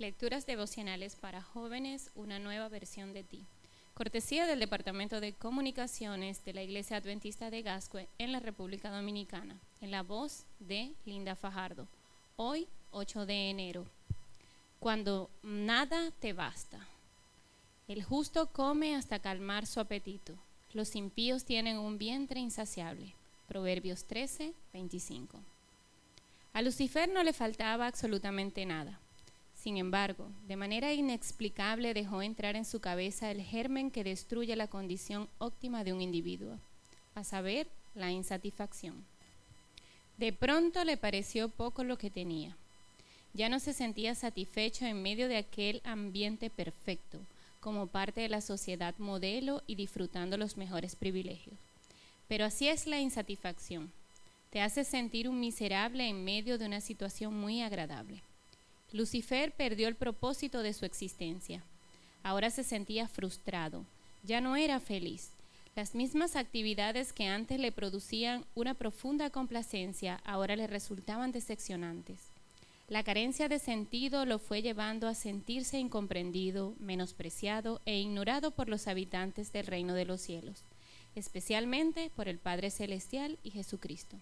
Lecturas devocionales para jóvenes, una nueva versión de ti. Cortesía del Departamento de Comunicaciones de la Iglesia Adventista de Gascue en la República Dominicana, en la voz de Linda Fajardo. Hoy, 8 de enero. Cuando nada te basta. El justo come hasta calmar su apetito. Los impíos tienen un vientre insaciable. Proverbios 13, 25. A Lucifer no le faltaba absolutamente nada sin embargo, de manera inexplicable dejó entrar en su cabeza el germen que destruye la condición óptima de un individuo, a saber, la insatisfacción. De pronto le pareció poco lo que tenía. Ya no se sentía satisfecho en medio de aquel ambiente perfecto, como parte de la sociedad modelo y disfrutando los mejores privilegios. Pero así es la insatisfacción. Te hace sentir un miserable en medio de una situación muy agradable. Lucifer perdió el propósito de su existencia. Ahora se sentía frustrado, ya no era feliz. Las mismas actividades que antes le producían una profunda complacencia ahora le resultaban decepcionantes. La carencia de sentido lo fue llevando a sentirse incomprendido, menospreciado e ignorado por los habitantes del reino de los cielos, especialmente por el Padre Celestial y Jesucristo.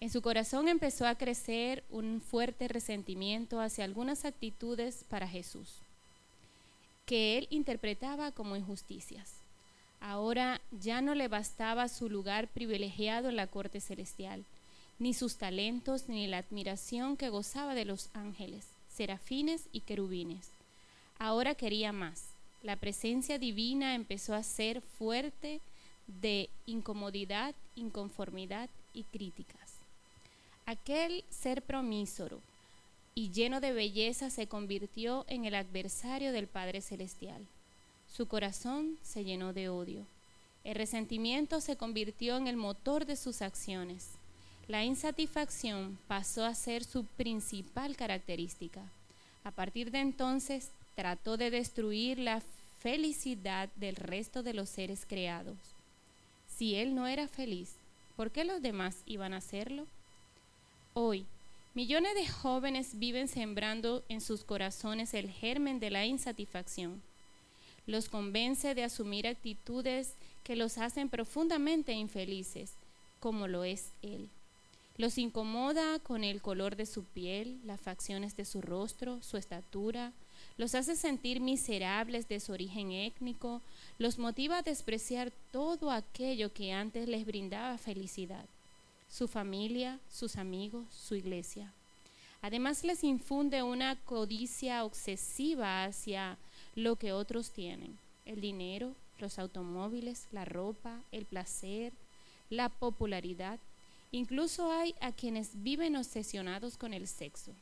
En su corazón empezó a crecer un fuerte resentimiento hacia algunas actitudes para Jesús, que él interpretaba como injusticias. Ahora ya no le bastaba su lugar privilegiado en la corte celestial, ni sus talentos, ni la admiración que gozaba de los ángeles, serafines y querubines. Ahora quería más. La presencia divina empezó a ser fuerte de incomodidad, inconformidad y críticas. Aquel ser promísoro y lleno de belleza se convirtió en el adversario del Padre Celestial. Su corazón se llenó de odio. El resentimiento se convirtió en el motor de sus acciones. La insatisfacción pasó a ser su principal característica. A partir de entonces trató de destruir la felicidad del resto de los seres creados. Si él no era feliz, ¿por qué los demás iban a hacerlo? Hoy, millones de jóvenes viven sembrando en sus corazones el germen de la insatisfacción. Los convence de asumir actitudes que los hacen profundamente infelices, como lo es él. Los incomoda con el color de su piel, las facciones de su rostro, su estatura, los hace sentir miserables de su origen étnico, los motiva a despreciar todo aquello que antes les brindaba felicidad su familia, sus amigos, su iglesia. Además les infunde una codicia obsesiva hacia lo que otros tienen, el dinero, los automóviles, la ropa, el placer, la popularidad. Incluso hay a quienes viven obsesionados con el sexo.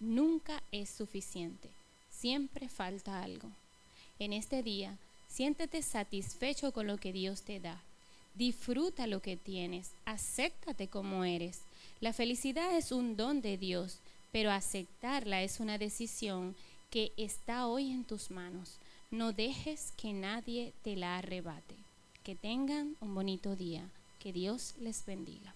Nunca es suficiente, siempre falta algo. En este día, siéntete satisfecho con lo que Dios te da Disfruta lo que tienes, acéptate como eres. La felicidad es un don de Dios, pero aceptarla es una decisión que está hoy en tus manos. No dejes que nadie te la arrebate. Que tengan un bonito día. Que Dios les bendiga.